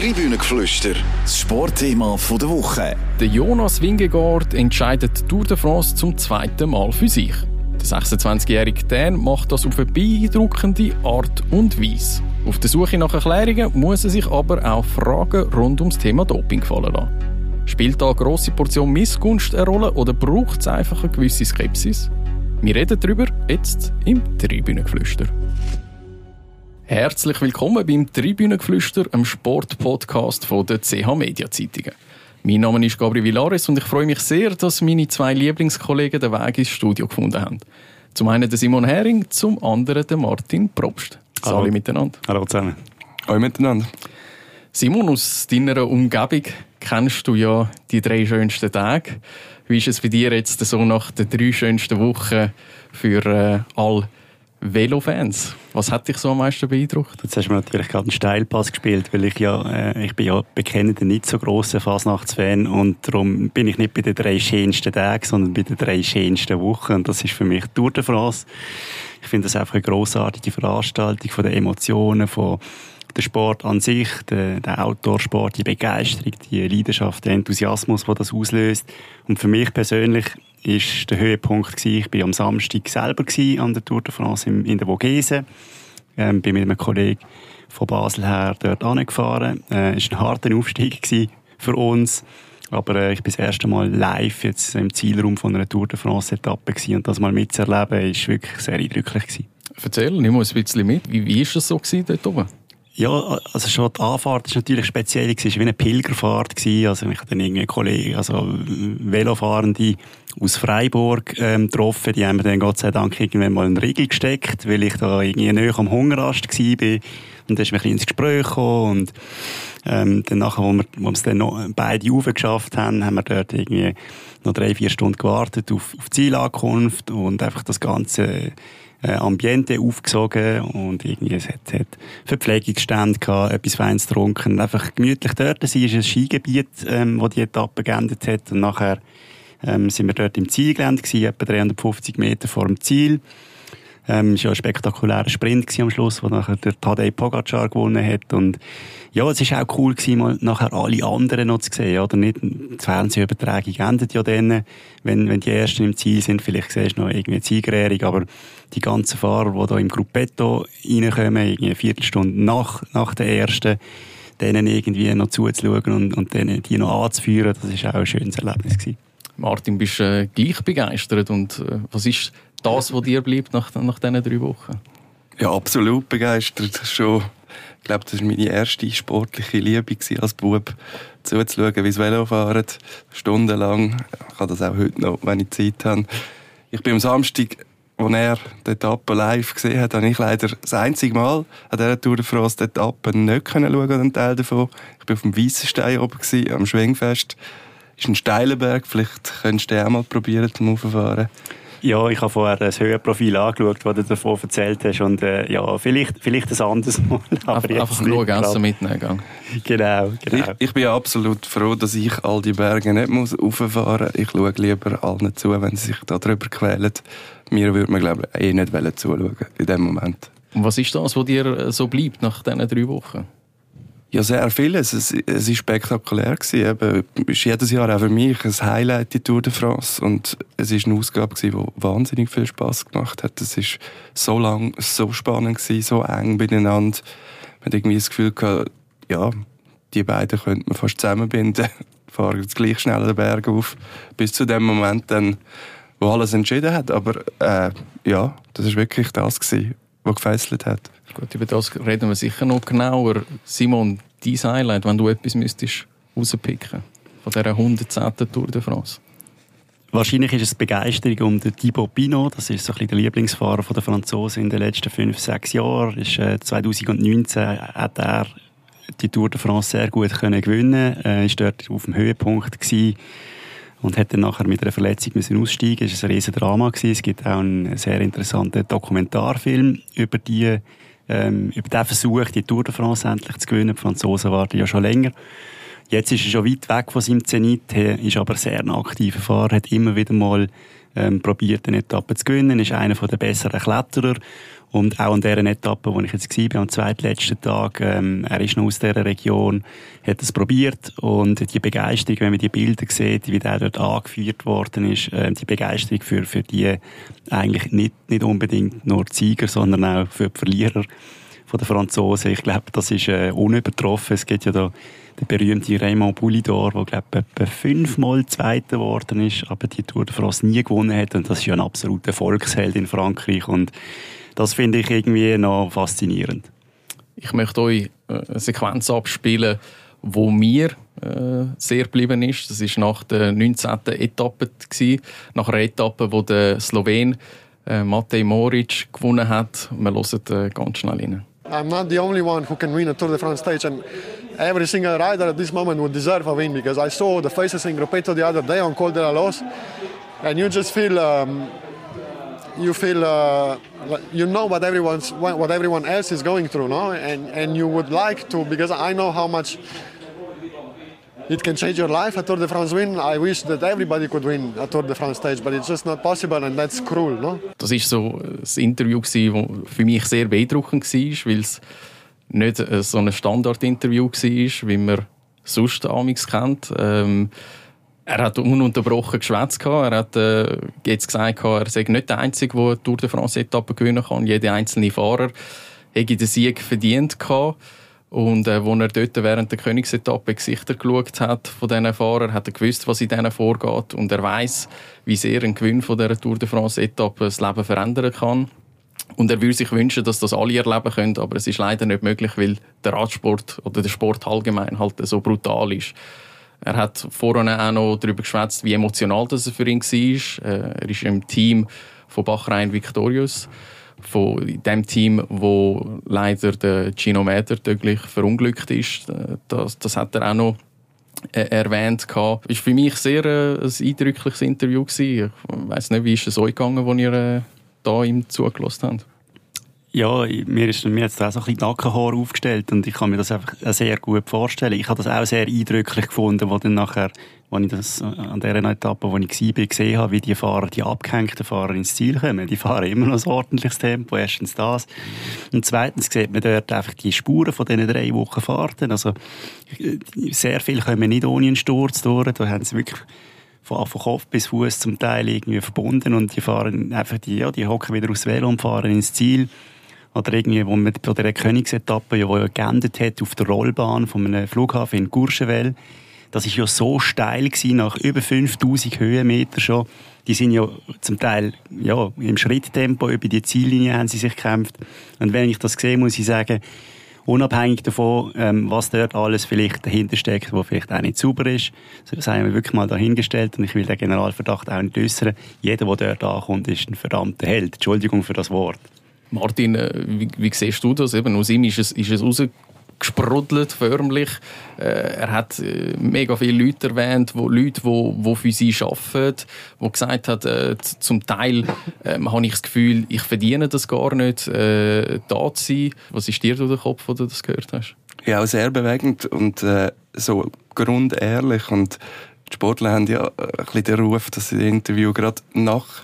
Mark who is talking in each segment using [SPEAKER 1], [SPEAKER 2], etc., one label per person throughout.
[SPEAKER 1] Tribünengeflüster, das Sportthema der Woche.
[SPEAKER 2] Der Jonas Wingegaard entscheidet Tour de France zum zweiten Mal für sich. Der 26-jährige Dan macht das auf eine beeindruckende Art und Weise. Auf der Suche nach Erklärungen muss er sich aber auch Fragen rund ums Thema Doping fallen lassen. Spielt da eine grosse Portion Missgunst eine Rolle oder braucht es einfach eine gewisse Skepsis? Wir reden darüber jetzt im Tribünengeflüster. Herzlich willkommen beim Tribünengeflüster, einem Sportpodcast von der CH Media Zeitungen. Mein Name ist Gabriel Villares und ich freue mich sehr, dass meine zwei Lieblingskollegen den Weg ins Studio gefunden haben. Zum einen der Simon Hering, zum anderen der Martin Probst. Hallo miteinander.
[SPEAKER 3] Hallo zusammen.
[SPEAKER 4] Hallo miteinander.
[SPEAKER 2] Simon, aus deiner Umgebung kennst du ja die drei schönsten Tage. Wie ist es bei dir jetzt so nach den drei schönsten Wochen für äh, all Velofans. Was hat dich so am meisten beeindruckt?
[SPEAKER 3] Jetzt hast du mir natürlich gerade einen Steilpass gespielt, weil ich ja, äh, ich bin ja bekennender nicht so grosser Fasnachtsfan und darum bin ich nicht bei den drei schönsten Tagen, sondern bei den drei schönsten Wochen und das ist für mich Tour de France. Ich finde das einfach eine grossartige Veranstaltung von den Emotionen, von der Sport an sich, der, der Outdoor-Sport, die Begeisterung, die Leidenschaft, der Enthusiasmus, der das auslöst. Und für mich persönlich ist der Höhepunkt gewesen, ich war am Samstag selber an der Tour de France in, der Vogese. Ähm, bin mit einem Kollegen von Basel her dort angefahren. Äh, es war ein harter Aufstieg für uns. Aber äh, ich bin das erste Mal live jetzt im Zielraum von einer Tour de France Etappe gewesen. und das mal mitzuerleben, ist wirklich sehr eindrücklich gewesen.
[SPEAKER 2] Erzähl, nimm uns ein bisschen mit. Wie, wie ist das so gewesen dort oben?
[SPEAKER 3] Ja, also schon die Anfahrt ist natürlich speziell, es war wie eine Pilgerfahrt. Gewesen. Also ich hatte dann irgendwie Kollegen, also Velofahrende aus Freiburg ähm, getroffen, die haben mir dann Gott sei Dank irgendwann mal einen Riegel gesteckt, weil ich da irgendwie näher am Hungerast war. Und dann ist mir ein ins Gespräch gekommen und ähm, dann nachher, wo wir, wo wir es dann noch beide aufgeschafft haben, haben wir dort irgendwie noch drei, vier Stunden gewartet auf, auf Zielankunft und einfach das Ganze äh, Ambiente aufgesogen und irgendwie es hat, hat Verpflegungsstände gehabt, etwas Feins getrunken, einfach gemütlich dort sein. Ist ein Skigebiet, ähm, wo die Etappe geendet hat und nachher ähm, sind wir dort im Zielgelände gewesen, etwa 350 Meter vor dem Ziel. Ähm, es war ja ein spektakulärer Sprint am Schluss, wo nachher der Tadej Pogacar gewonnen hat. Und ja, es war auch cool gewesen, mal nachher alle anderen noch zu sehen, oder? Nicht, die Fernsehübertragung endet ja dann, wenn, wenn die Ersten im Ziel sind. Vielleicht siehst du noch irgendwie eine Siegerehrung, aber die ganzen Fahrer, die da im Gruppetto reinkommen, irgendwie eine Viertelstunde nach, nach der Ersten, denen irgendwie noch zuzuschauen und, und denen die noch anzuführen, das war auch ein schönes Erlebnis gewesen.
[SPEAKER 2] Martin, bist du äh, gleich begeistert und äh, was ist das, was dir bleibt nach, nach diesen drei Wochen?
[SPEAKER 4] Ja, absolut begeistert. Schon, ich glaube, das war meine erste sportliche Liebe als Bub, zuzuschauen, wie sie Velo fahren, stundenlang. Ich habe das auch heute noch, wenn ich Zeit habe. Ich bin am Samstag, als er die Etappe live gesehen hat, habe ich leider das einzige Mal an dieser Tour de France die Etappe nicht können schauen, einen Teil davon. Ich war auf dem Weissenstein oben, am Schwingfest. Das ist ein steiler Berg, vielleicht könntest du den auch mal probieren zum Auffahren.
[SPEAKER 3] Ja, ich habe vorher das Höhenprofil angeschaut, das du davon erzählt hast. Und äh, ja, vielleicht, vielleicht ein anderes Mal.
[SPEAKER 2] Aber einfach einfach nur ganz mitnehmen.
[SPEAKER 3] Genau, genau.
[SPEAKER 4] Ich, ich, bin absolut froh, dass ich all die Berge nicht muss rauffahren muss. Ich schaue lieber allen zu, wenn sie sich da drüber quälen. Mir würde man, glaube ich, eh nicht zuschauen in dem Moment.
[SPEAKER 2] Und was ist das, was dir so bleibt nach diesen drei Wochen?
[SPEAKER 4] Ja, sehr vieles. Es, es ist spektakulär gewesen. Eben, ist jedes Jahr auch für mich ein Highlight, die Tour de France. Und es ist eine Ausgabe gewesen, die wahnsinnig viel Spaß gemacht hat. Es ist so lang, so spannend gewesen, so eng beieinander. Man hat irgendwie das Gefühl gehabt, ja, die beiden könnte man fast zusammenbinden. Fahren jetzt gleich schnell den Berg auf. Bis zu dem Moment dann, wo alles entschieden hat. Aber, äh, ja, das ist wirklich das gewesen, was gefesselt hat.
[SPEAKER 2] Gut, über das reden wir sicher noch genauer. Simon, dein Highlight, wenn du etwas müsstest rauspicken von dieser 110. Tour de France?
[SPEAKER 3] Wahrscheinlich ist es Begeisterung um den Thibaut Pinot. Das ist so ein bisschen der Lieblingsfahrer der Franzosen in den letzten fünf, sechs Jahren. Ist, äh, 2019 hat er die Tour de France sehr gut können gewinnen. Er äh, ist dort auf dem Höhepunkt gewesen und hat dann nachher mit einer Verletzung müssen aussteigen. Es war ein riesen Drama gewesen. Es gibt auch einen sehr interessanten Dokumentarfilm über die ähm, über den Versuch, die Tour de France endlich zu gewinnen. Die Franzosen warten ja schon länger. Jetzt ist er schon weit weg von seinem Zenit, ist aber sehr ein aktiver Fahrer, hat immer wieder mal ähm, probiert, eine Etappe zu gewinnen, ist einer der besseren Kletterer Und auch an dieser Etappe, wo ich jetzt war, am zweitletzten Tag, ähm, er ist noch aus dieser Region, hat es probiert und die Begeisterung, wenn man die Bilder sieht, wie der dort angeführt worden ist, äh, die Begeisterung für, für die eigentlich nicht, nicht unbedingt nur die Sieger, sondern auch für die Verlierer von den Franzosen. Ich glaube, das ist äh, unübertroffen. Es gibt ja da den berühmten Raymond Poulidor, der glaube etwa fünfmal Zweiter geworden ist, aber die Tour de France nie gewonnen hat und das ist ja ein absoluter Volksheld in Frankreich und das finde ich irgendwie noch faszinierend.
[SPEAKER 2] Ich möchte euch äh, eine Sequenz abspielen, wo mir äh, sehr geblieben ist. Das ist nach der 19. Etappe gewesen, nach einer Etappe, wo der Slowen äh, Matej Moric gewonnen hat. Wir hören äh, ganz schnell rein.
[SPEAKER 5] I'm not the only one who can win a Tour de France stage, and every single rider at this moment would deserve a win because I saw the faces in Gruppetto the other day on Col de la Los, and you just feel um, you feel uh, you know what everyone's what everyone else is going through, no? And and you would like to because I know how much it can change your life. A Tour de France win. I wish that everybody could win a Tour de France stage, but it's just not possible, and that's cruel, no?
[SPEAKER 2] Das ist so das Interview das für mich sehr beeindruckend war, weil es nicht so ein Standardinterview war, wie man sonst amigs kennt. Ähm, er hat ununterbrochen geschwätzt. Er hat äh, jetzt gesagt, er sei nicht der Einzige, der Tour de France-Etappe gewinnen kann. Jeder einzelne Fahrer hätte den Sieg verdient gehabt. Und äh, als er dort während der Königsetappe Gesichter geschaut hat von diesen Fahrern, hat er gewusst, was in denen vorgeht. Und er weiß, wie sehr ein Gewinn von dieser Tour de France-Etappe das Leben verändern kann. Und er würde sich wünschen, dass das alle erleben können, aber es ist leider nicht möglich, weil der Radsport oder der Sport allgemein halt so brutal ist. Er hat vorher auch noch darüber geschwätzt, wie emotional das für ihn war. Äh, er ist im Team von Bachrhein Victorious, von dem Team, wo leider der Gino Mäder tödlich verunglückt ist. Äh, das, das hat er auch noch äh, erwähnt gehabt. Ist für mich sehr äh, ein eindrückliches Interview. Ich weiß nicht, wie ist es euch gegangen, als ihr da ihm zugelassen habt?
[SPEAKER 3] Ja, mir ist mir jetzt auch so ein bisschen Nackenhaar aufgestellt und ich kann mir das einfach sehr gut vorstellen. Ich habe das auch sehr eindrücklich gefunden, wo dann nachher, als ich das an der Etappe, wo ich war, gesehen habe, wie die Fahrer, die abgehängten Fahrer ins Ziel kommen. Die fahren immer noch ein ordentliches Tempo, erstens das. Und zweitens sieht man dort einfach die Spuren von diesen drei Wochen Fahrten. Also, sehr viel kommen nicht ohne einen Sturz durch. Da haben sie wirklich von, von Kopf bis Fuß zum Teil irgendwie verbunden und die fahren einfach die, ja, die hocken wieder aufs Velo und fahren ins Ziel oder irgendwie, wo man bei der Königsetappe, wo ja geendet hat auf der Rollbahn von einem Flughafen in Courchevel, das ist ja so steil gewesen, nach über 5000 Höhenmeter schon. Die sind ja zum Teil, ja, im Schritttempo über die Ziellinie haben sie sich gekämpft. Und wenn ich das sehe, muss ich sagen, unabhängig davon, ähm, was dort alles vielleicht dahinter steckt, wo vielleicht auch nicht sauber ist, das haben wir wirklich mal dahingestellt und ich will den Generalverdacht auch nicht äußern. Jeder, der dort ankommt, ist ein verdammter Held. Entschuldigung für das Wort.
[SPEAKER 2] Martin, äh, wie, wie siehst du das? Eben, aus ihm ist es, ist es rausgesprudelt, förmlich. Äh, er hat äh, mega viele Leute erwähnt, wo, Leute, die wo, wo für sie arbeiten, die gesagt haben, äh, zum Teil äh, habe ich das Gefühl, ich verdiene das gar nicht, äh, da zu sein. Was ist dir durch den Kopf, wo du das gehört hast?
[SPEAKER 4] Ja, sehr bewegend und äh, so grundehrlich. Und die Sportler haben ja ein bisschen den Ruf, dass sie das Interview gerade nach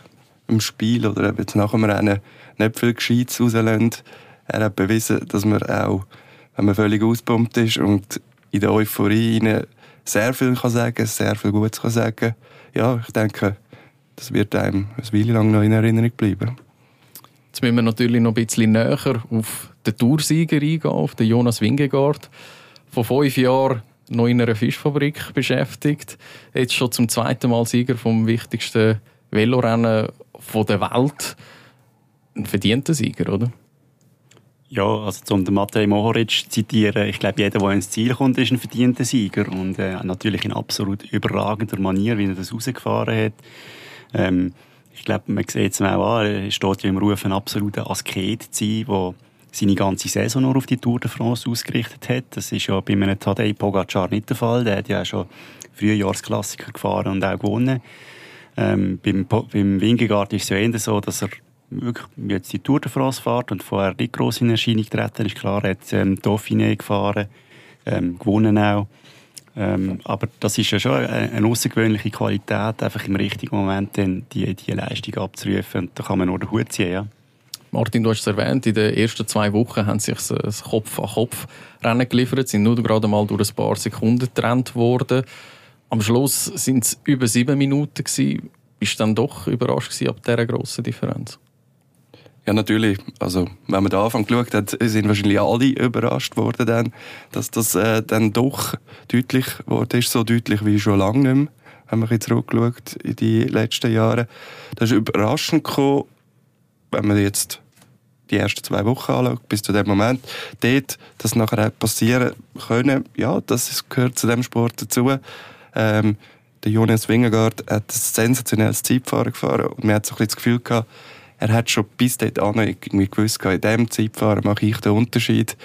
[SPEAKER 4] dem Spiel oder eben nach dem Rennen nicht viel Gescheites rauslassen. Er hat bewiesen, dass man auch, wenn man völlig auspumpt ist und in der Euphorie sehr viel kann sagen sehr viel Gutes kann sagen Ja, ich denke, das wird einem eine Weile lang noch in Erinnerung bleiben.
[SPEAKER 2] Jetzt müssen wir natürlich noch ein bisschen näher auf den Toursieger eingehen, auf den Jonas Wingegaard. Vor fünf Jahren noch in einer Fischfabrik beschäftigt. Jetzt schon zum zweiten Mal Sieger vom wichtigsten Velorennen der Welt ein verdienter Sieger, oder?
[SPEAKER 3] Ja, also zum Matej Mohoric zu zitieren, ich glaube, jeder, der ins Ziel kommt, ist ein verdienter Sieger und äh, natürlich in absolut überragender Manier, wie er das rausgefahren hat. Ähm, ich glaube, man sieht es auch an, er steht ja im Ruf, ein absoluter Asket zu sein, der seine ganze Saison nur auf die Tour de France ausgerichtet hat. Das ist ja bei einem Tadej Pogacar nicht der Fall. Der hat ja schon Frühjahrsklassiker gefahren und auch gewonnen. Ähm, beim, beim Wingegaard ist es ja eher so, dass er wirklich jetzt die Tour de France fährt und vorher nicht gross in Erscheinung getreten ist. Klar, er hat ähm, Dauphiné gefahren, ähm, gewonnen auch. Ähm, aber das ist ja schon eine, eine außergewöhnliche Qualität, einfach im richtigen Moment dann die, Leistung abzurufen. Und da kann man nur den Hut ziehen, ja.
[SPEAKER 2] Martin, du hast es erwähnt, in den ersten zwei Wochen haben sich ein Kopf-an-Kopf-Rennen geliefert, sind nur gerade mal durch ein paar Sekunden getrennt worden. Am Schluss sind es über sieben Minuten gewesen. Bist du dann doch überrascht gewesen ab dieser grossen Differenz?
[SPEAKER 4] Ja, natürlich. Also, wenn man den Anfang geschaut hat, sind wahrscheinlich alle überrascht worden, dann, dass das äh, dann doch deutlich wurde, ist so deutlich wie schon lange nicht mehr, wenn man jetzt zurückschaut in die letzten Jahre. Das ist überraschend gekommen, wenn man jetzt die ersten zwei Wochen anschaut, bis zu dem Moment, dort, das nachher passieren können, ja, das gehört zu dem Sport dazu. Ähm, der Jonas Wingegaard hat ein sensationelles Zeitfahren gefahren und man hat so ein das Gefühl gehabt, er hat schon bis an irgendwie gewusst, in diesem Zeitfahren mache ich den Unterschied.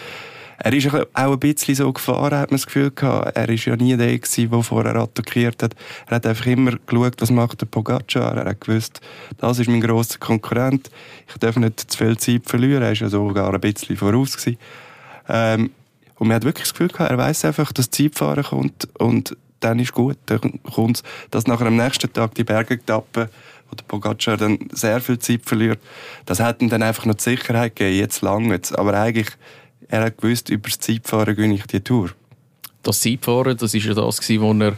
[SPEAKER 4] Er ist auch ein bisschen so gefahren, hat man das Gefühl gehabt. Er war ja nie der der vorher attackiert hat. Er hat einfach immer geschaut, was macht der Pogacar. Er hat gewusst, das ist mein grosser Konkurrent. Ich darf nicht zu viel Zeit verlieren. Er war ja sogar ein bisschen voraus. Ähm, und man hat wirklich das Gefühl gehabt, er weiß einfach, dass Zeitfahren kommt und dann ist gut. Dann kommt dass nachher am nächsten Tag die Berge tappen wo der Pogacar dann sehr viel Zeit verliert. Das hat ihm dann einfach noch die Sicherheit gegeben, jetzt lange. Aber eigentlich, er hat gewusst, über das Zeitfahren gewinne ich die Tour.
[SPEAKER 2] Das Zeitfahren, das war ja das, wo er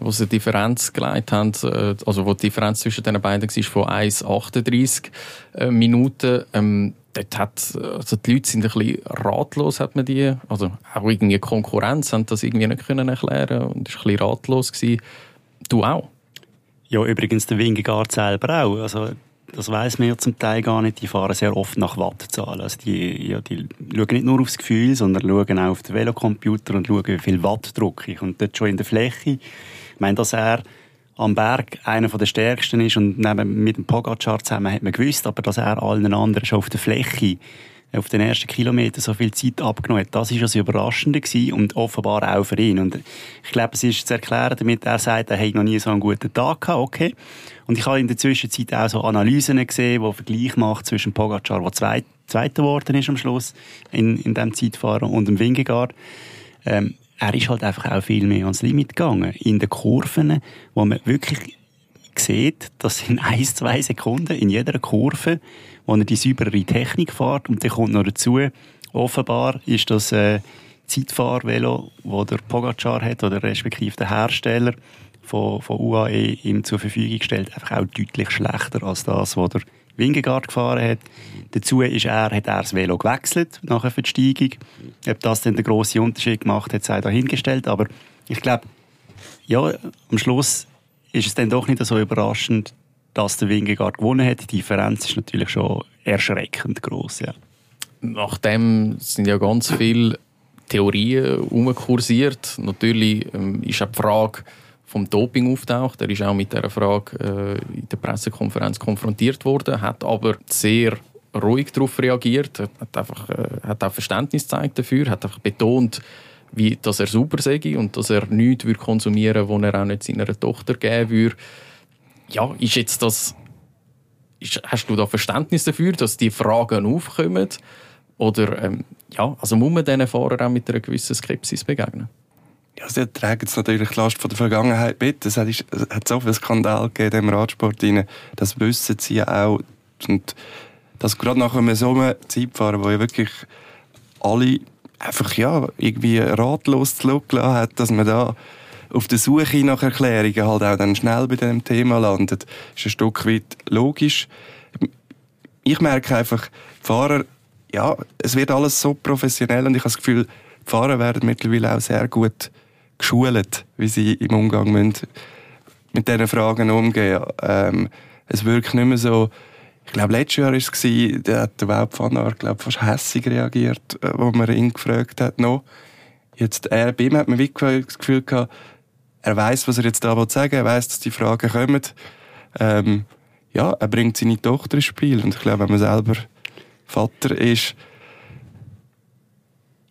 [SPEAKER 2] wo sie eine Differenz geleitet haben, äh, also wo die Differenz zwischen den beiden war von 1,38 äh, Minuten. Ähm, dort hat, also die Leute sind ein bisschen ratlos, hat man die, also auch irgendwie Konkurrenz, haben das irgendwie nicht können erklären und ist ein bisschen ratlos gewesen. Du auch?
[SPEAKER 3] Ja, übrigens der Wingegaard selber auch. Also, das weiß man ja zum Teil gar nicht. Die fahren sehr oft nach Wattzahlen. Also die, ja, die schauen nicht nur aufs Gefühl, sondern schauen auch auf den Velocomputer und schauen, wie viel Watt drücke ich. Und dort schon in der Fläche. Ich meine, dass er am Berg einer der stärksten ist und neben, mit dem Pogacar zusammen hat man gewusst, aber dass er allen anderen schon auf der Fläche auf den ersten Kilometern so viel Zeit abgenommen hat. Das war das Überraschende und offenbar auch für ihn. Und ich glaube, es ist zu erklären, damit er sagt, er hat noch nie so einen guten Tag gehabt, okay. Und ich habe in der Zwischenzeit auch so Analysen gesehen, die Vergleich macht zwischen Pogacar, der zweit, Zweiter geworden ist am Schluss in, in diesem Zeitfahren, und dem Wingegaard. Ähm, er ist halt einfach auch viel mehr ans Limit gegangen. In den Kurven, wo man wirklich sieht, das sind ein, zwei Sekunden in jeder Kurve, wo er die saubere Technik fährt. Und dann kommt noch dazu, offenbar ist das äh, Zeitfahrvelo, das der Pogacar hat, oder respektive der Hersteller von, von UAE ihm zur Verfügung stellt, einfach auch deutlich schlechter als das, was der Wingegaard gefahren hat. Dazu ist er, hat er das Velo gewechselt nach der Versteigung. Ob das dann den grossen Unterschied gemacht hat, sei dahingestellt. Aber ich glaube, ja, am Schluss ist es dann doch nicht so überraschend, dass der Wingegaard gewonnen hat. Die Differenz ist natürlich schon erschreckend groß. Ja.
[SPEAKER 2] Nachdem sind ja ganz viele Theorien umkursiert. Natürlich ähm, ist auch die Frage vom Doping auftaucht. Er ist auch mit dieser Frage äh, in der Pressekonferenz konfrontiert worden, hat aber sehr ruhig darauf reagiert, hat einfach äh, hat auch Verständnis gezeigt dafür, hat einfach betont, wie, dass er super sei und dass er nichts konsumieren würde, was er auch nicht seiner Tochter geben würde ja, ist jetzt das, ist, hast du da Verständnis dafür, dass die Fragen aufkommen? Oder, ähm, ja, also muss man diesen Fahrern auch mit einer gewissen Skepsis begegnen?
[SPEAKER 4] Ja, sie tragen jetzt natürlich die Last von der Vergangenheit mit. Es hat, hat so viel Skandal gegeben im Radsport rein. Das wissen sie ja auch. Und das gerade nach einem so einem Zeitfahren, wo ja wirklich alle einfach, ja, irgendwie ratlos zurückgelassen hat, dass man da auf der Suche nach Erklärungen halt auch dann schnell bei diesem Thema landet, ist ein Stück weit logisch. Ich merke einfach, die Fahrer, ja, es wird alles so professionell und ich habe das Gefühl, die Fahrer werden mittlerweile auch sehr gut geschult, wie sie im Umgang mit, diesen Fragen umgehen. Ähm, es wirkt nicht mehr so, ich glaube, letztes Jahr war es, da hat der Weltpfanner, glaube fast hässig reagiert, äh, wo man ihn gefragt hat noch. Jetzt, er, bei ihm hat man wirklich das Gefühl gehabt, er weiß, was er jetzt da sagen er weiß, dass die Fragen kommen. Ähm, ja, er bringt seine Tochter ins Spiel. Und ich glaube, wenn man selber Vater ist,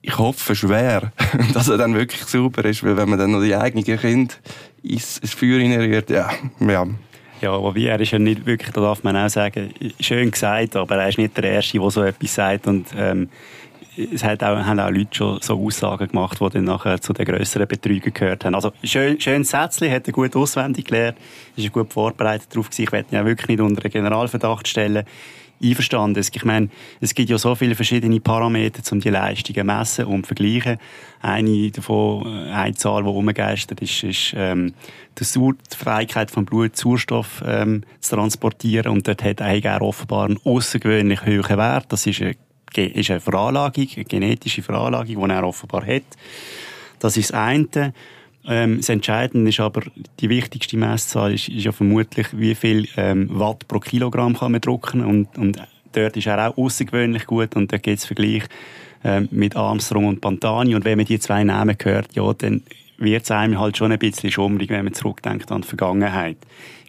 [SPEAKER 4] ich hoffe schwer, dass er dann wirklich sauber ist, weil wenn man dann noch die eigenen Kinder ins Feuer rührt, ja, ja.
[SPEAKER 3] Ja, wobei er ist ja nicht wirklich, da darf man auch sagen, schön gesagt, aber er ist nicht der Erste, der so etwas sagt und ähm, es hat auch, haben auch Leute schon so Aussagen gemacht, die dann nachher zu den grösseren Betrügern gehört haben. Also, schön, schönes Sätzchen, hat er gut auswendig gelernt, ist gut vorbereitet darauf gewesen. Ich werde ihn ja wirklich nicht unter einen Generalverdacht stellen. einverstanden. Ich meine, es gibt ja so viele verschiedene Parameter, um die Leistungen zu messen und zu vergleichen. Eine davon, äh, eine Zahl, die umgeistert ist, ist ähm, die, Sauer die Fähigkeit vom Blut, Sauerstoff ähm, zu transportieren. Und dort hat er offenbar einen außergewöhnlich hohen Wert. Das ist eine, ist eine Veranlagung, eine genetische Veranlagung, die er offenbar hat. Das ist das eine. Ähm, das Entscheidende ist aber, die wichtigste Messzahl ist, ist ja vermutlich, wie viel ähm, Watt pro Kilogramm kann man drucken und, und dort ist er auch außergewöhnlich gut und da gibt es Vergleich ähm, mit Armstrong und Pantani und wenn man die zwei Namen hört, ja, dann wird es einem halt schon ein bisschen schummrig, wenn man zurückdenkt an die Vergangenheit.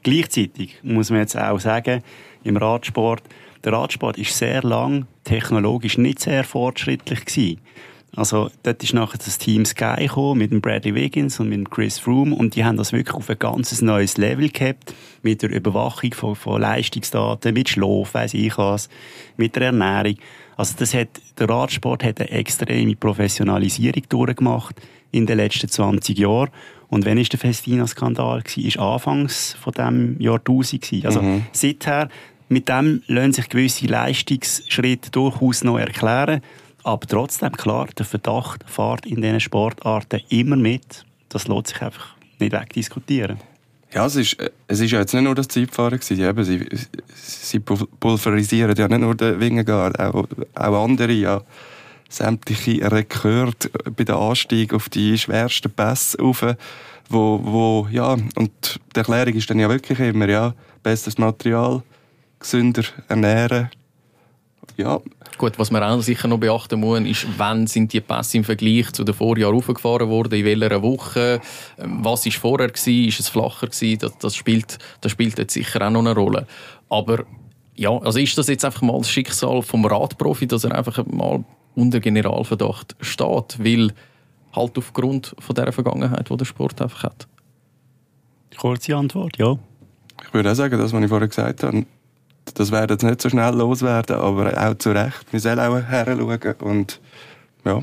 [SPEAKER 3] Gleichzeitig muss man jetzt auch sagen, im Radsport, der Radsport ist sehr lang technologisch nicht sehr fortschrittlich gewesen. Also, dort ist nachher das Team Sky gekommen, mit dem Bradley Wiggins und mit dem Chris Froome, und die haben das wirklich auf ein ganz neues Level gehabt, mit der Überwachung von, von Leistungsdaten, mit Schlaf, weiss ich was, mit der Ernährung. Also, das hat, der Radsport hat eine extreme Professionalisierung durchgemacht in den letzten 20 Jahren. Und wenn ist der Festina-Skandal war, ist anfangs von dem Jahrtausend gewesen. Also, mhm. seither, mit dem lassen sich gewisse Leistungsschritte durchaus noch erklären. Aber trotzdem, klar, der Verdacht fährt in diesen Sportarten immer mit. Das lässt sich einfach nicht wegdiskutieren.
[SPEAKER 4] Ja, es ist, es ist ja jetzt nicht nur das Zeitfahren gewesen. Sie, sie pulverisieren ja nicht nur den Wingegaard, auch, auch andere, ja. Sämtliche Rekorde bei der Anstieg auf die schwersten Pässe rauf, wo, wo, ja, und die Erklärung ist dann ja wirklich immer, ja, bestes Material, gesünder ernähren, ja.
[SPEAKER 2] Gut, was man auch sicher noch beachten muss, ist, wann sind die Pässe im Vergleich zu den Vorjahren aufgefahren worden, in welcher Woche, ähm, was ist vorher gewesen, ist es flacher gewesen, das, das, spielt, das spielt jetzt sicher auch noch eine Rolle. Aber ja, also ist das jetzt einfach mal das Schicksal vom Radprofi, dass er einfach mal unter Generalverdacht steht, weil halt aufgrund von der Vergangenheit, die der Sport einfach hat?
[SPEAKER 3] Kurze Antwort, ja.
[SPEAKER 4] Ich würde auch sagen, das, was ich vorher gesagt habe, das werden jetzt nicht so schnell loswerden, aber auch zu Recht. Wir sollen auch heranschauen und ja.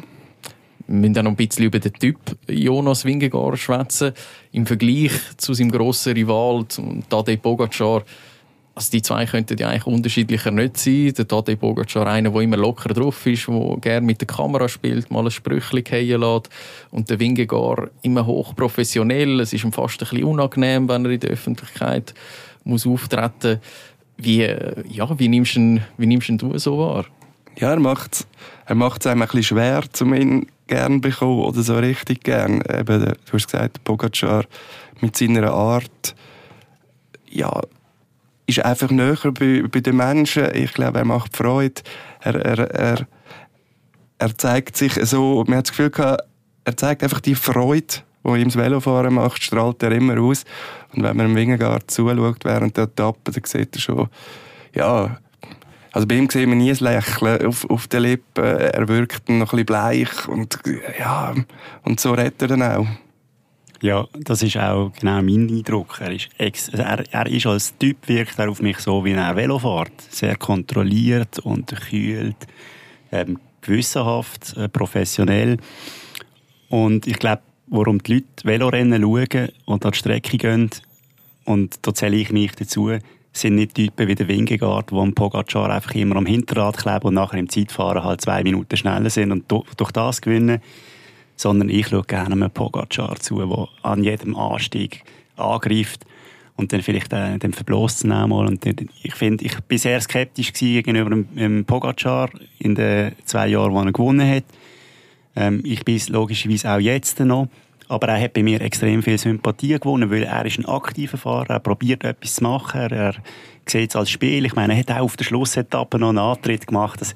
[SPEAKER 2] Wir müssen auch noch ein bisschen über den Typ Jonas Wingegaard schwätzen. Im Vergleich zu seinem grossen Rival, Tadej Pogacar, also die zwei könnten ja eigentlich unterschiedlicher nicht sein. Der Tadej Pogacar, einer, der immer locker drauf ist, der gerne mit der Kamera spielt, mal ein Sprüchchen fallen lässt. Und der Wingegaard immer hochprofessionell. Es ist ihm fast ein bisschen unangenehm, wenn er in der Öffentlichkeit muss auftreten muss. Wie, ja, wie, nimmst du, wie nimmst du so wahr?
[SPEAKER 4] Ja, er macht es er einem ein bisschen schwer, um ihn gern bekommen oder so richtig gern. Eben, du hast gesagt, Pogacar mit seiner Art, ja, ist einfach näher bei, bei den Menschen. Ich glaube, er macht Freude. Er, er, er, er zeigt sich so, man hat das Gefühl gehabt, er zeigt einfach die Freude, die ihm das Velofahren macht, strahlt er immer aus. Und wenn man im Wingegaard zuschaut während der Etappe, dann sieht er schon, ja, also bei ihm sehen wir nie ein Lächeln auf, auf den Lippen. Er wirkt noch ein bisschen bleich und, ja, und so redet er dann auch.
[SPEAKER 3] Ja, das ist auch genau mein Eindruck. Er ist, ex er, er ist als Typ wirkt er auf mich so, wie er Velo fährt. Sehr kontrolliert, unterkühlt, ähm, gewissenhaft, äh, professionell. Und ich glaube, warum die Leute Velorennen schauen und an die Strecke gehen, und da zähle ich mich dazu, sind nicht Typen wie der Wingegaard, die am Pogacar einfach immer am Hinterrad kleben und nachher im Zeitfahren halt zwei Minuten schneller sind und durch das gewinnen, sondern ich schaue gerne einem Pogacar zu, der an jedem Anstieg angreift und dann vielleicht äh, den verblost zu nehmen. Und ich finde, ich bin sehr skeptisch gegenüber dem, dem Pogacar in den zwei Jahren, wo er gewonnen hat. Ähm, ich bin es logischerweise auch jetzt noch. Aber er hat bei mir extrem viel Sympathie gewonnen, weil er ist ein aktiver Fahrer, er probiert etwas zu machen, er, sieht es als Spiel. Ich meine, er hat auch auf der Schlussetappe noch einen Antritt gemacht. Das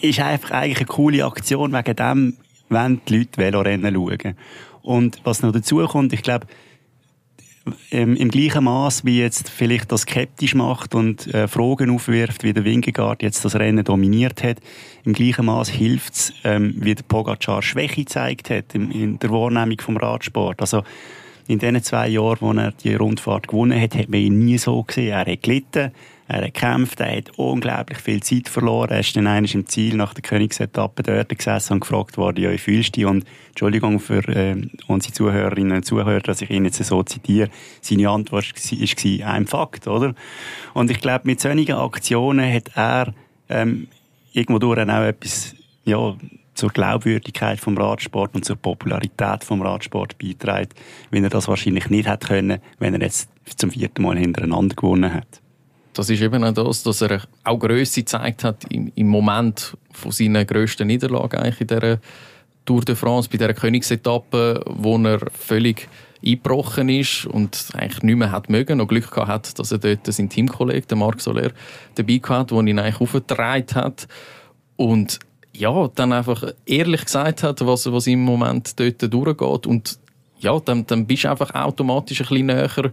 [SPEAKER 3] ist einfach eigentlich eine coole Aktion, wegen dem wenn die Leute Velorennen schauen. Und was noch dazu kommt, ich glaube, im, im gleichen Maß wie jetzt vielleicht das skeptisch macht und äh, Fragen aufwirft, wie der Wingegaard jetzt das Rennen dominiert hat, im gleichen Maß hilft es, ähm, wie der Pogacar Schwäche gezeigt hat in, in der Wahrnehmung vom Radsport. Also in den zwei Jahren, wo er die Rundfahrt gewonnen hat, hat man ihn nie so gesehen. Er hat gelitten, er hat gekämpft, er hat unglaublich viel Zeit verloren. Er ist dann einmal im Ziel nach der Königsetappe dort gesessen und gefragt worden, ja, wie fühlst du dich? Und Entschuldigung für äh, unsere Zuhörerinnen und Zuhörer, dass ich ihn jetzt so zitiere. Seine Antwort war ein Fakt, oder? Und ich glaube, mit solchen Aktionen hat er ähm, irgendwo durch auch etwas ja, zur Glaubwürdigkeit vom Radsport und zur Popularität vom Radsport beitragen, wenn er das wahrscheinlich nicht hätte können, wenn er jetzt zum vierten Mal hintereinander gewonnen hat.
[SPEAKER 2] Das ist eben auch das, dass er auch Größe gezeigt hat im, im Moment von seiner grössten Niederlage eigentlich in dieser Tour de France, bei dieser Königsetappe, wo er völlig eingebrochen ist und eigentlich nicht mehr hat mögen, noch Glück gehabt hat, dass er dort seinen Teamkollegen, Marc Soler, dabei hat, der ihn eigentlich aufgetragen hat. Und ja, dann einfach ehrlich gesagt hat, was, was im Moment dort durchgeht. Und ja, dann, dann bist du einfach automatisch ein bisschen näher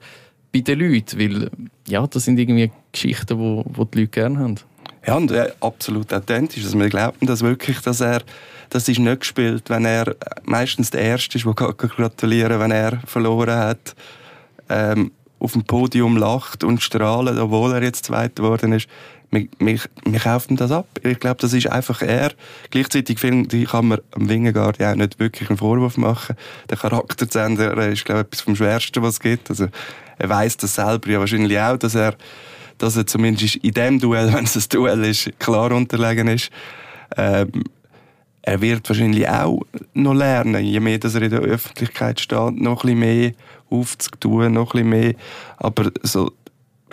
[SPEAKER 2] bei den Leuten, weil ja, das sind irgendwie Geschichten, wo, wo die Leute gerne haben.
[SPEAKER 4] Ja, und äh, absolut authentisch. Also wir glauben das wirklich, dass er das ist nicht gespielt, wenn er meistens der Erste ist, der gratulieren wenn er verloren hat. Ähm, auf dem Podium lacht und strahlt, obwohl er jetzt Zweiter geworden ist wir, wir, wir kaufen das ab. Ich glaube, das ist einfach er. Gleichzeitig finde ich, kann man am Wingegaard ja auch nicht wirklich einen Vorwurf machen. Der Charakter zu ändern ist, glaube ich, etwas vom Schwersten, was es gibt. Also, er weiß das selber ja wahrscheinlich auch, dass er, dass er zumindest in dem Duell, wenn es ein Duell ist, klar unterlegen ist. Ähm, er wird wahrscheinlich auch noch lernen, je mehr dass er in der Öffentlichkeit steht, noch ein bisschen mehr aufzutun, noch ein bisschen mehr. Aber so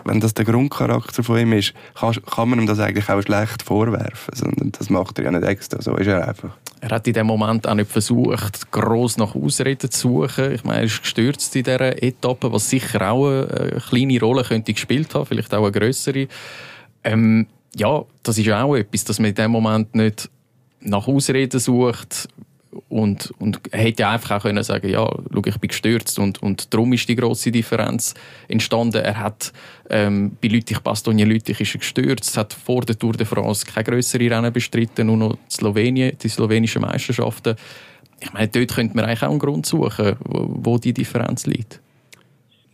[SPEAKER 4] wenn das der Grundcharakter von ihm ist, kann, kann man ihm das eigentlich auch schlecht vorwerfen. Sondern das macht er ja nicht extra, so ist er einfach.
[SPEAKER 2] Er hat in dem Moment auch nicht versucht, gross nach Ausreden zu suchen. Ich meine, er ist gestürzt in dieser Etappe, was sicher auch eine kleine Rolle könnte gespielt haben, vielleicht auch eine größere. Ähm, ja, das ist auch etwas, dass man in dem Moment nicht nach Ausreden sucht, und, und er hätte einfach auch können sagen ja, schau, ich bin gestürzt und, und darum ist die große Differenz entstanden. Er hat ähm, bei Lüttich, Bastogne Lüttich ist er gestürzt, hat vor der Tour de France keine größere Rennen bestritten, nur noch Slowenien, die slowenischen Meisterschaften. Ich meine, dort könnte man eigentlich auch einen Grund suchen, wo, wo die Differenz liegt.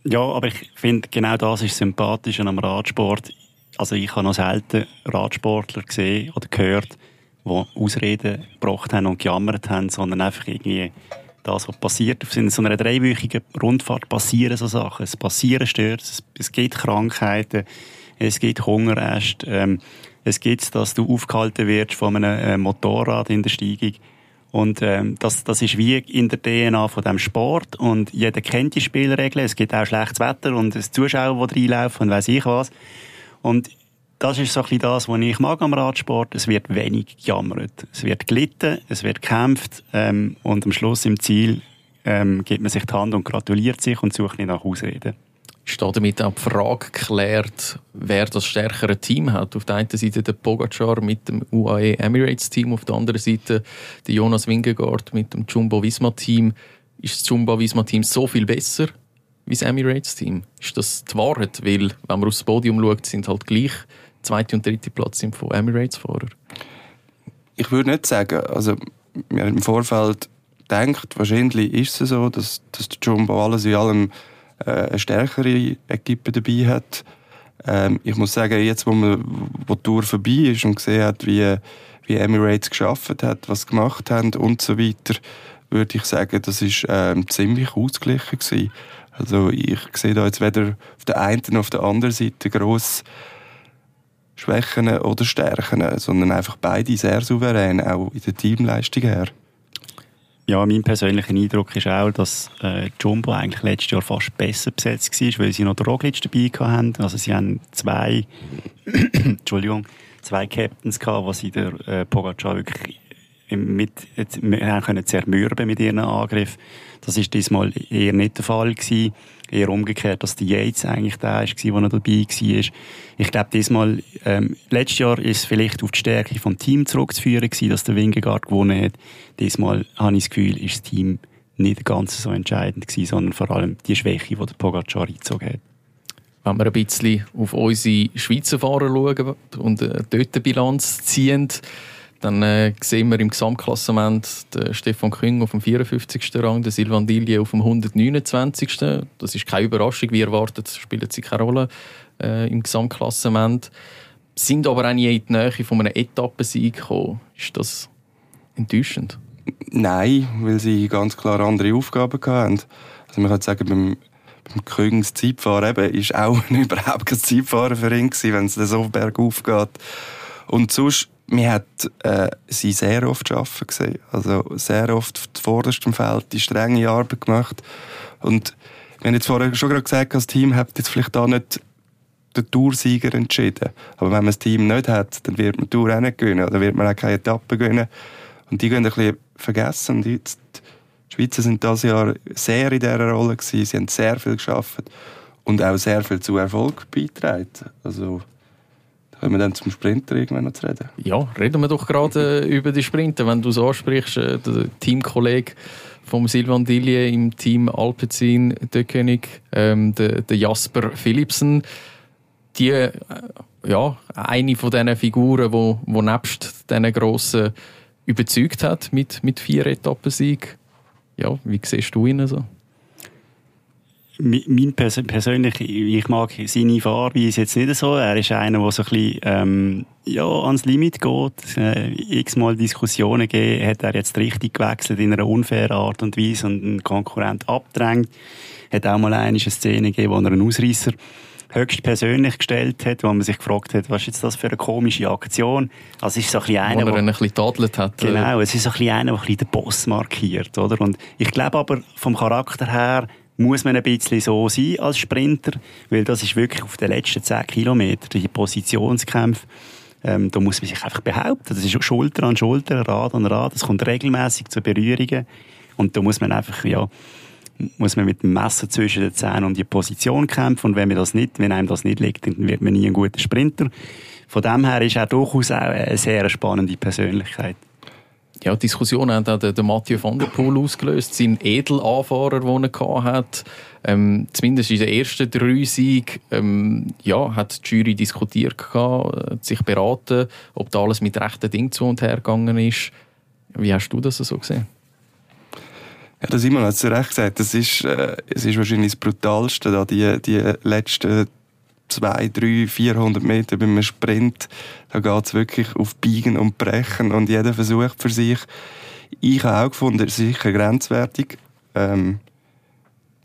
[SPEAKER 3] Ja, aber ich finde, genau das ist sympathisch am Radsport. Also ich habe noch selten Radsportler gesehen oder gehört, die Ausreden gebracht haben und gejammert haben, sondern einfach irgendwie das, was passiert. Auf so einer dreiwöchigen Rundfahrt passieren so Sachen. Es passieren Stürze, es, gibt Krankheiten, es gibt Hungeräste, ähm, es gibt, dass du aufgehalten wirst von einem äh, Motorrad in der Steigung. Und ähm, das, das ist wie in der DNA von dem Sport und jeder kennt die Spielregeln. Es gibt auch schlechtes Wetter und es Zuschauer, die reinlaufen und weiß ich was. Und das ist so ein bisschen das, was ich mag am Radsport. Es wird wenig gejammert. Es wird gelitten, es wird gekämpft ähm, und am Schluss im Ziel ähm, gibt man sich die Hand und gratuliert sich und sucht nicht nach Ausreden.
[SPEAKER 2] Ist damit auch die Frage geklärt, wer das stärkere Team hat? Auf der einen Seite der Pogacar mit dem UAE Emirates Team, auf der anderen Seite der Jonas Wingegaard mit dem Jumbo Visma Team. Ist das Jumbo Visma Team so viel besser wie das Emirates Team? Ist das die Wahrheit? Weil, wenn man aufs Podium schaut, sind halt gleich zweite und dritte Platz sind von Emirates-Fahrer?
[SPEAKER 4] Ich würde nicht sagen. Also, wir im Vorfeld denkt, wahrscheinlich ist es so, dass, dass der Jumbo alles in allem äh, eine stärkere Equipe dabei hat. Ähm, ich muss sagen, jetzt, wo, man, wo die Tour vorbei ist und gesehen hat, wie, wie Emirates geschafft hat, was gemacht haben und so weiter, würde ich sagen, das ist ähm, ziemlich ausgeglichen gewesen. Also ich sehe da jetzt weder auf der einen noch auf der anderen Seite gross Schwächen oder Stärken, sondern einfach beide sehr souverän, auch in der Teamleistung her.
[SPEAKER 3] Ja, mein persönlicher Eindruck ist auch, dass äh, Jumbo eigentlich letztes Jahr fast besser besetzt war, weil sie noch Roglic dabei hatten. Also sie haben zwei, Entschuldigung, zwei Captains gehabt, was sie der äh, Pogacar wirklich mit, wir haben können zermürben mit ihren Angriff. Das ist diesmal eher nicht der Fall gewesen. Eher umgekehrt, dass die Yates eigentlich der war, der noch dabei war. Ich glaube, diesmal, ähm, letztes Jahr ist es vielleicht auf die Stärke vom Team zurückzuführen gewesen, dass der Wingegaard gewonnen hat. Diesmal habe ich das Gefühl, ist das Team nicht ganz so entscheidend gewesen, sondern vor allem die Schwäche, die der Pogacar eingezogen hat.
[SPEAKER 2] Wenn wir ein bisschen auf unsere Schweizer Fahrer schauen und äh, dort eine Bilanz ziehen, dann äh, sehen wir im Gesamtklassement den Stefan Küng auf dem 54. Rang, den Silvan Dilje auf dem 129. Das ist keine Überraschung, wie erwartet spielen sie keine Rolle äh, im Gesamtklassement. Sind aber auch nie in die Nähe von einem Etappensieg gekommen. Ist das enttäuschend?
[SPEAKER 4] Nein, weil sie ganz klar andere Aufgaben hatten. Also man kann sagen, beim, beim Königs Zeitfahren eben, ist auch überhaupt kein Zeitfahren für ihn wenn es so bergauf geht. Und sonst, man hat äh, sie sehr oft arbeiten gesehen. Also sehr oft auf vordersten Feld die strenge Arbeit gemacht. Und wir haben jetzt vorher schon gerade gesagt, das Team hat jetzt vielleicht da nicht den Toursieger entschieden. Aber wenn man das Team nicht hat, dann wird man die Tour auch nicht gewinnen. Oder wird man auch keine Etappe gewinnen. Und die gehen ein bisschen vergessen. Und jetzt, die Schweizer sind dieses Jahr sehr in dieser Rolle gewesen. Sie haben sehr viel geschafft und auch sehr viel zu Erfolg beitragen. Also, kommen wir dann zum Sprinter irgendwann noch zu reden.
[SPEAKER 2] Ja, reden wir doch gerade äh, über die Sprinter. Wenn du es ansprichst, äh, der Teamkollege vom Silvan Dillier im Team Alpecin, der König, ähm, der, der Jasper Philipsen, die, äh, ja, eine von diesen Figuren, wo, wo nebst diesen grossen überzeugt hat mit, mit vier Etappensieg. Ja, wie siehst du ihn so?
[SPEAKER 3] Mein Pers persönlich, ich mag seine Fahrweise jetzt nicht so. Er ist einer, der so ein bisschen, ähm, ja, ans Limit geht. Äh, x-mal Diskussionen gegeben, hat er jetzt richtig gewechselt in einer unfairen Art und Weise und einen Konkurrent abdrängt. Hat auch mal eine Szene gegeben, wo er einen Ausreißer höchst persönlich gestellt hat, wo man sich gefragt hat, was ist jetzt das für eine komische Aktion? Also es ist so ein bisschen einer,
[SPEAKER 2] wo er ein bisschen tadelt hat.
[SPEAKER 3] Genau, es ist so ein bisschen einer, der ein bisschen den Boss markiert, oder? Und ich glaube aber, vom Charakter her, muss man ein bisschen so sein als Sprinter, weil das ist wirklich auf den letzten 10 Kilometern, die Positionskämpfe, ähm, da muss man sich einfach behaupten. Das ist Schulter an Schulter, Rad an Rad, es kommt regelmäßig zu Berührungen und da muss man einfach, ja, muss man mit dem Messer zwischen den Zähnen um die Position kämpfen. Und wenn, man das nicht, wenn einem das nicht liegt, dann wird man nie ein guter Sprinter. Von dem her ist er durchaus auch eine sehr spannende Persönlichkeit.
[SPEAKER 2] Ja, die Diskussion hat auch der, Mathieu van der Poel ausgelöst. Sein Edelanfahrer, den er hatte. Ähm, zumindest in den ersten drei Siegen ähm, ja, hat die Jury diskutiert, gehabt, sich beraten, ob da alles mit rechten Dingen zu und her gegangen ist. Wie hast du das so gesehen?
[SPEAKER 4] Ja, das Simon hat es recht gesagt. Das ist, äh, es ist wahrscheinlich das Brutalste, da die, die letzten zwei, drei, 400 Meter beim Sprint. Da geht es wirklich auf Biegen und Brechen und jeder versucht für sich. Ich habe auch gefunden, es ist sicher grenzwertig. Ähm,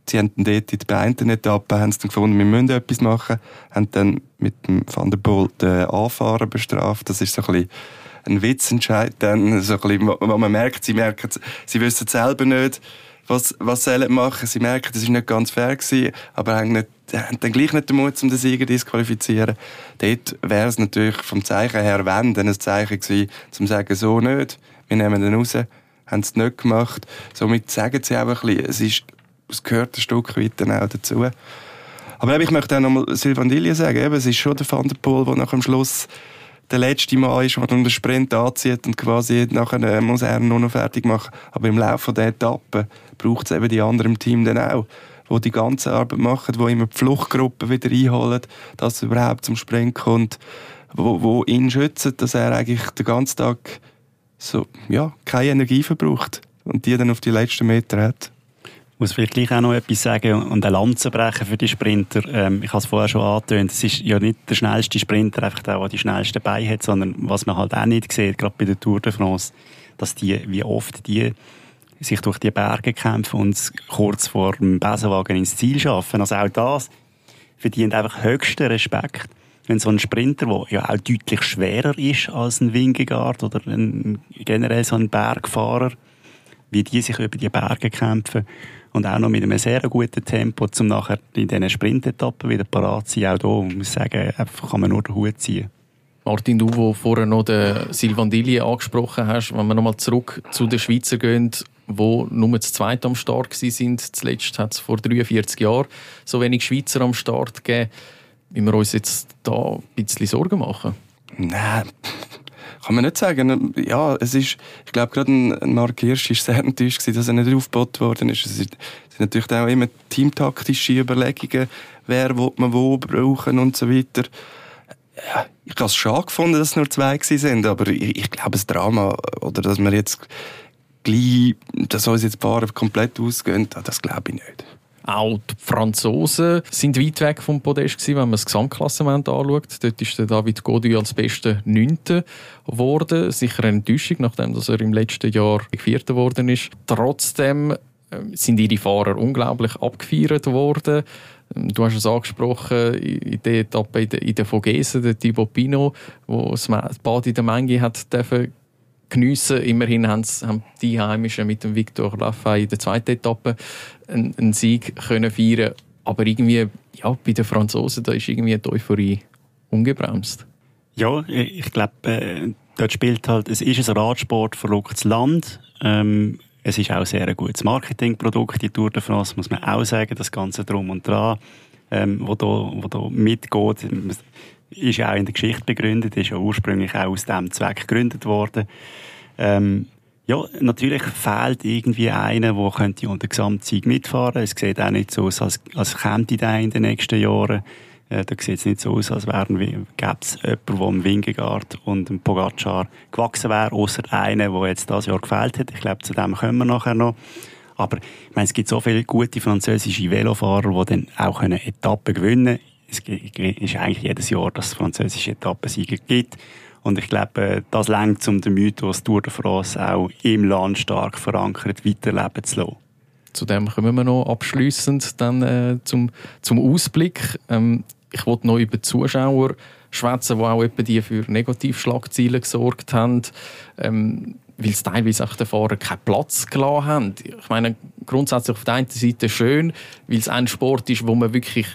[SPEAKER 4] sie haben dann dort in der einen Etappe haben dann gefunden, wir müssen etwas machen, haben dann mit dem Van der Poel den Anfahrer bestraft. Das ist so ein bisschen ein Witzentscheid dann, so ein bisschen, wo man merkt, sie merken, sie wissen selber nicht, was, was sie machen. Sie merken, das ist nicht ganz fair gewesen, aber haben, nicht, haben dann gleich nicht den Mut, um den Sieger zu disqualifizieren. Dort wäre es natürlich vom Zeichen her, wenn, dann ein Zeichen gewesen, zum zu sagen, so nicht, wir nehmen den raus, haben es nicht gemacht. Somit sagen sie auch ein bisschen, es ist, es gehört ein Stück weit dann auch dazu. Aber ich möchte auch nochmal Sylvain Dillier sagen, eben, es ist schon der Van der Poel, der nach dem Schluss der letzte Mal ist, man den Sprint anzieht und quasi nachher äh, muss er nur noch fertig machen. Aber im Laufe der Etappe braucht es eben die anderen im Team dann auch, wo die ganze Arbeit machen, wo immer die Fluchtgruppe wieder einholen, dass es überhaupt zum Sprint kommt, wo, wo ihn schützen, dass er eigentlich den ganzen Tag so, ja, keine Energie verbraucht und die dann auf die letzten Meter hat
[SPEAKER 3] muss vielleicht gleich auch noch etwas sagen und eine Lanze brechen für die Sprinter. Ähm, ich habe es vorher schon angetönt, es ist ja nicht der schnellste Sprinter, einfach der, der die schnellsten Beine hat, sondern was man halt auch nicht sieht, gerade bei der Tour de France, dass die, wie oft die sich durch die Berge kämpfen und kurz vor dem Besenwagen ins Ziel schaffen. Also auch das verdient einfach höchsten Respekt. Wenn so ein Sprinter, der ja auch deutlich schwerer ist als ein Wingegaard oder ein, generell so ein Bergfahrer, wie die sich über die Berge kämpfen, und auch noch mit einem sehr guten Tempo, um nachher in diesen Sprintetappen wieder parat zu sein. Auch hier, muss ich sagen, einfach kann man nur den Hut ziehen.
[SPEAKER 2] Martin, du, der vorher noch den Silvan Dilli angesprochen hast, wenn wir nochmal zurück zu den Schweizer gehen, wo nur zu zweit am Start sind. Zuletzt hat es vor 43 Jahren so wenig Schweizer am Start gegeben. Müssen wir uns jetzt da ein bisschen Sorgen machen?
[SPEAKER 4] Nein, kann man nicht sagen. Ja, es ist, ich glaube, gerade ein Mark Hirsch war sehr enttäuscht, dass er nicht aufgebaut worden ist. Es sind natürlich auch immer teamtaktische Überlegungen, wer will man wo brauchen und so weiter. ja, ich habe es schade gefunden, dass es nur zwei sind, aber ich, ich glaube, das Drama, oder dass wir jetzt gleich, dass uns jetzt die Fahrer komplett ausgehen, das glaube ich nicht.
[SPEAKER 2] Auch die Franzosen sind weit weg vom Podest gewesen, wenn man das Gesamtklassement anschaut. Dort ist der David Gaudu als bester Neunte geworden. Sicher eine Enttäuschung, nachdem dass er im letzten Jahr Vierter geworden ist. Trotzdem ähm, sind ihre Fahrer unglaublich abgefeiert worden. Ähm, du hast es angesprochen, in der Etappe in der Vogesen, der Thibaut Pinot, wo das Bad in der Menge hat dürfen geniessen. Immerhin haben die Heimischen mit dem Victor Lafay in der zweiten Etappe einen, einen Sieg können feiern Aber irgendwie, ja, bei den Franzosen, da ist irgendwie die Euphorie ungebremst.
[SPEAKER 3] Ja, ich glaube, äh, dort spielt halt, es ist ein Radsport verrücktes Land. Ähm, es ist auch sehr ein gutes Marketingprodukt, die Tour de France, muss man auch sagen, das Ganze drum und dran, ähm, wo, da, wo da mitgeht, ist auch in der Geschichte begründet, ist ja ursprünglich auch aus diesem Zweck gegründet worden. Ähm, ja, natürlich fehlt irgendwie einer, der könnte unter Gesamtsieg mitfahren. Es sieht auch nicht so aus, als, als käme der in den nächsten Jahren. Äh, da sieht es nicht so aus, als gäbe es jemanden, der im Wingegaard und im Pogacar gewachsen wäre, außer einer, der jetzt das Jahr gefehlt hat. Ich glaube, zu dem kommen wir nachher noch. Aber ich meine, es gibt so viele gute französische Velofahrer, die dann auch Etappen gewinnen können. Es ist eigentlich jedes Jahr, dass es französische Etappensieger gibt. Und ich glaube, das längt um den Mythos Tour de France auch im Land stark verankert weiterleben zu lassen.
[SPEAKER 2] Zu dem kommen wir noch abschließend dann äh, zum, zum Ausblick. Ähm, ich wollte noch über die Zuschauer schwätzen, die auch etwa die für Negativschlagzeilen gesorgt haben. Ähm, weil es teilweise auch den Fahrer keinen Platz gelassen haben. Ich meine, grundsätzlich auf der einen Seite schön, weil es ein Sport ist, wo man wirklich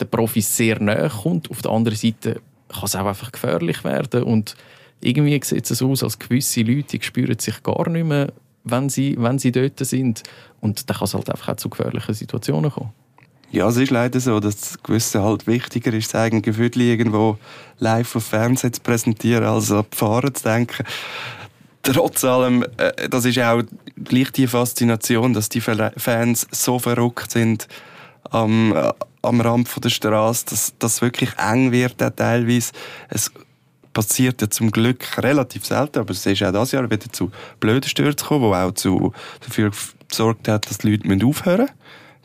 [SPEAKER 2] den Profis sehr nahe kommt. Auf der anderen Seite kann es auch einfach gefährlich werden. Und irgendwie sieht es aus, als gewisse Leute spüren sich gar nicht mehr, wenn sie, wenn sie dort sind. Und dann kann es halt einfach auch zu gefährlichen Situationen kommen.
[SPEAKER 4] Ja, es ist leider so, dass gewisse halt wichtiger ist, das Gefühl irgendwo live auf Fernsehen zu präsentieren, als an die Fahrer zu denken. Trotz allem, äh, das ist auch gleich die Faszination, dass die Fans so verrückt sind am, am Rand der Straße, dass das wirklich eng wird teilweise. Es passiert ja zum Glück relativ selten, aber es ist auch das Jahr wieder zu blöden Stürzen gekommen, die auch zu, dafür gesorgt hat, dass die Leute aufhören müssen.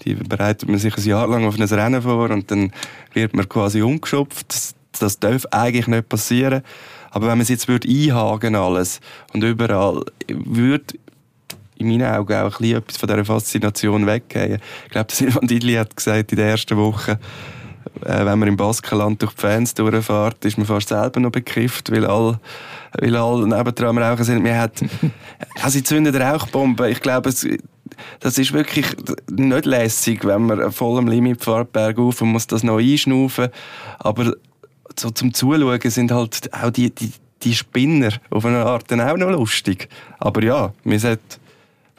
[SPEAKER 4] Die bereitet man sich ein Jahr lang auf ein Rennen vor und dann wird man quasi umgeschupft. Das, das darf eigentlich nicht passieren. Aber wenn man es jetzt würde einhaken alles und überall, würde in meinen Augen auch ein bisschen etwas von dieser Faszination weggehen. Ich glaube, Silvan Didli hat gesagt in der ersten Woche, äh, wenn man im Baskenland durch die Fans durchfährt, ist man fast selber noch bekifft, weil alle, weil alle nebendran Rauchen sind. Wir hat, also sie zünden Rauchbomben. Ich glaube, es, das ist wirklich nicht lässig, wenn man voll am Limit fährt, bergauf und muss das noch einschnaufen. Aber so zum Zuschauen sind halt auch die, die, die Spinner auf eine Art dann auch noch lustig. Aber ja, wir sollten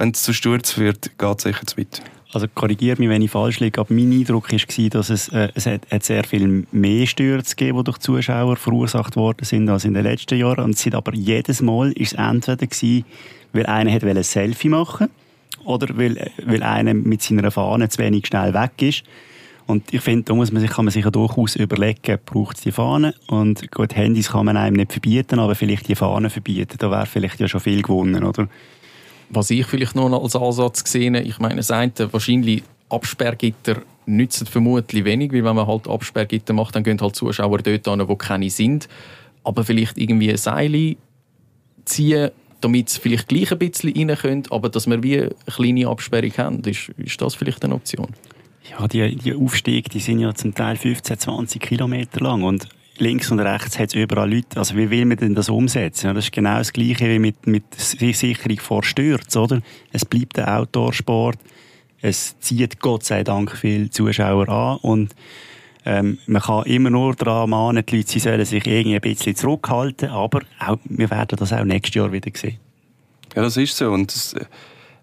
[SPEAKER 4] wenn es zu Sturz führt, geht es sicher zu weit.
[SPEAKER 3] Also korrigiere mich, wenn ich falsch liege, aber mein Eindruck war, dass es, äh, es hat, hat sehr viel mehr Stürze gegeben, die durch Zuschauer verursacht worden sind als in den letzten Jahren. Und es sind aber jedes Mal ist es entweder gewesen, weil einer hat ein Selfie machen oder weil, weil einer mit seiner Fahne zu wenig schnell weg ist. Und ich finde, da muss man sich, kann man sich ja durchaus überlegen, braucht es die Fahne? Und gut, Handys kann man einem nicht verbieten, aber vielleicht die Fahne verbieten. Da wäre vielleicht ja schon viel gewonnen, oder?
[SPEAKER 2] Was ich vielleicht noch als Ansatz gesehen ich meine, das eine, wahrscheinlich Absperrgitter nützen vermutlich wenig, weil wenn man halt Absperrgitter macht, dann gehen halt Zuschauer dort an, wo keine sind. Aber vielleicht irgendwie ein Seil ziehen, damit sie vielleicht gleich ein bisschen rein können, aber dass wir wie eine kleine Absperrung haben, ist, ist das vielleicht eine Option?
[SPEAKER 3] Ja, die, die Aufstiege, die sind ja zum Teil 15, 20 Kilometer lang und links und rechts hat es überall Leute. Also wie will man denn das umsetzen? das ist genau das Gleiche wie mit, mit Sicherung vor Stürzen, oder? Es bleibt ein Outdoor-Sport. Es zieht Gott sei Dank viele Zuschauer an und ähm, man kann immer nur daran mahnen, die Leute sie sollen sich irgendwie ein bisschen zurückhalten, aber auch, wir werden das auch nächstes Jahr wieder sehen.
[SPEAKER 4] Ja, das ist so und es,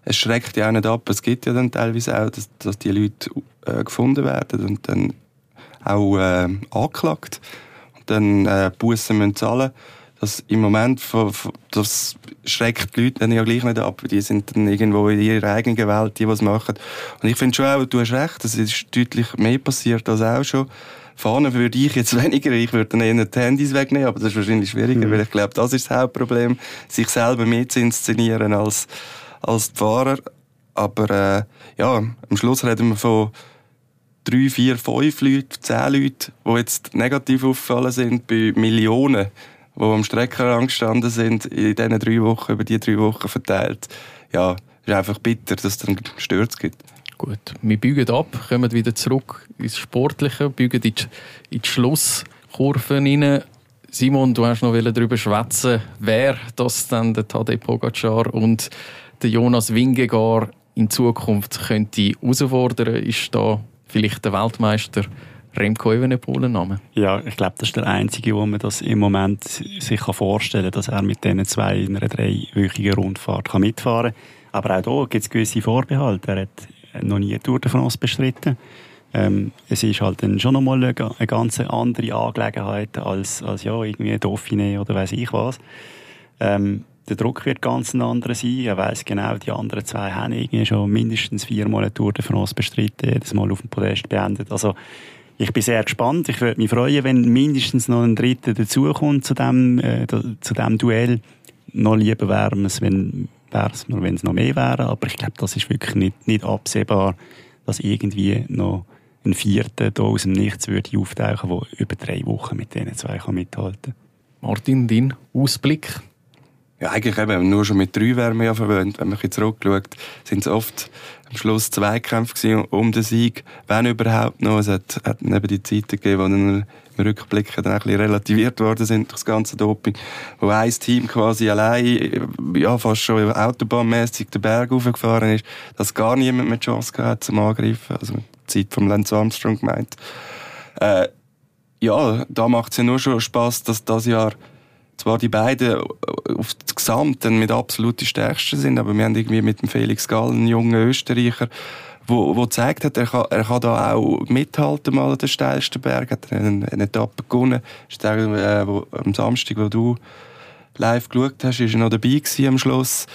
[SPEAKER 4] es schreckt ja auch nicht ab. Es gibt ja dann teilweise auch, dass, dass die Leute äh, gefunden werden und dann auch äh, angeklagt dann äh, Bussen müssen zahlen dass im Moment, das schreckt die Leute dann ja gleich nicht ab. Die sind dann irgendwo in ihrer eigenen Welt, die was machen. Und ich finde schon auch, du hast recht, es ist deutlich mehr passiert als auch schon. Fahnen würde ich jetzt weniger, ich würde dann eher die Handys wegnehmen, aber das ist wahrscheinlich schwieriger, mhm. weil ich glaube, das ist das Hauptproblem, sich selber mehr zu inszenieren als, als die Fahrer. Aber äh, ja, am Schluss reden wir von drei, vier, fünf Leuten, zehn Leuten, die jetzt negativ aufgefallen sind bei Millionen die am Streckenrand gestanden sind, in diesen drei Wochen, über die drei Wochen verteilt. Ja, ist einfach bitter, dass es dann Stürze gibt.
[SPEAKER 2] Gut, wir biegen ab, kommen wieder zurück ins Sportliche, biegen in die, in die Schlusskurve rein. Simon, du hast noch darüber schwätzen, wer das dann der Tadej Pogacar und der Jonas Wingegaard in Zukunft könnte herausfordern. Ist da vielleicht der Weltmeister Remco Evenepoel Name?
[SPEAKER 3] Ja, ich glaube, das ist der einzige, wo man das im Moment sich vorstellen kann, dass er mit diesen zwei in einer dreiwöchigen Rundfahrt kann mitfahren kann. Aber auch hier gibt es gewisse Vorbehalte. Er hat noch nie Tour de France bestritten. Ähm, es ist halt dann schon nochmal eine, eine ganz andere Angelegenheit als, als ja, irgendwie Dauphiné oder weiß ich was. Ähm, der Druck wird ganz ein anderer sein. Er weiß genau, die anderen zwei haben schon mindestens viermal eine Tour de France bestritten, jedes Mal auf dem Podest beendet. Also ich bin sehr gespannt. Ich würde mich freuen, wenn mindestens noch ein Dritter dazukommt zu dem, äh, zu dem Duell. Noch lieber wäre es, wenn es wenn es noch mehr wäre. Aber ich glaube, das ist wirklich nicht, nicht absehbar, dass irgendwie noch ein Vierter da aus dem Nichts würde auftauchen, der über drei Wochen mit diesen zwei kann mithalten
[SPEAKER 2] kann. Martin, dein Ausblick?
[SPEAKER 4] Ja, eigentlich eben, nur schon mit drei wären wir ja verwöhnt. Wenn man jetzt zurückschaut, sind es oft am Schluss Zweikämpfe um den Sieg, wenn überhaupt noch. Es hat, hat eben die Zeiten gegeben, wo dann im Rückblick dann ein relativiert worden sind durch das ganze Doping, wo ein Team quasi allein, ja, fast schon autobahnmäßig den Berg hochgefahren ist, dass gar niemand mehr die Chance gehabt zum Angreifen. Also die Zeit vom Lance Armstrong gemeint. Äh, ja, da macht es ja nur schon Spaß, dass das Jahr zwar die beiden auf das Gesamte mit absolut die Stärksten sind, aber wir haben irgendwie mit dem Felix Gall einen jungen Österreicher, wo, wo gezeigt hat, er kann, er kann da auch mithalten mal an den steilsten Berg, hat eine, eine Etappe gewonnen. ist der, äh, wo, am Samstag, wo du live geschaut hast, ist er noch dabei gewesen am Schluss.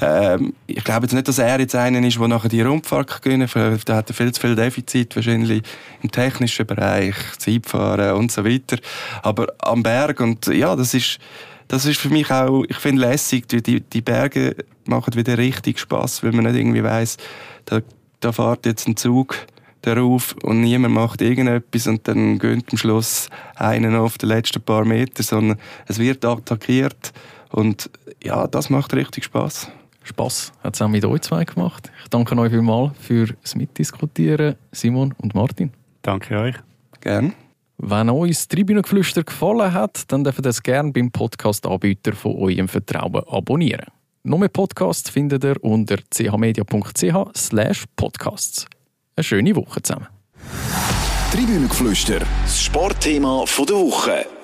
[SPEAKER 4] Ähm, ich glaube jetzt nicht, dass er jetzt einer ist, der nachher die Rundfahrt gewinnen. Da hat er viel zu viel Defizit, wahrscheinlich im technischen Bereich, Zeitfahren und so weiter. Aber am Berg und ja, das ist, das ist für mich auch, ich finde lässig, die, die Berge machen wieder richtig Spaß, wenn man nicht irgendwie weiss, da, da fährt jetzt ein Zug darauf und niemand macht irgendetwas und dann gönnt am Schluss einen auf die letzten paar Meter, sondern es wird attackiert und ja, das macht richtig Spaß.
[SPEAKER 2] Spass hat es auch mit euch zwei gemacht. Ich danke euch vielmals für das Mitdiskutieren, Simon und Martin.
[SPEAKER 3] Danke euch.
[SPEAKER 4] Gerne.
[SPEAKER 2] Wenn euch das Tribünengeflüster gefallen hat, dann dürft ihr das gerne beim Podcast-Anbieter von eurem Vertrauen abonnieren. Noch mehr Podcasts findet ihr unter chmedia.ch slash podcasts. Eine schöne Woche zusammen.
[SPEAKER 1] Tribünengeflüster, das Sportthema der Woche.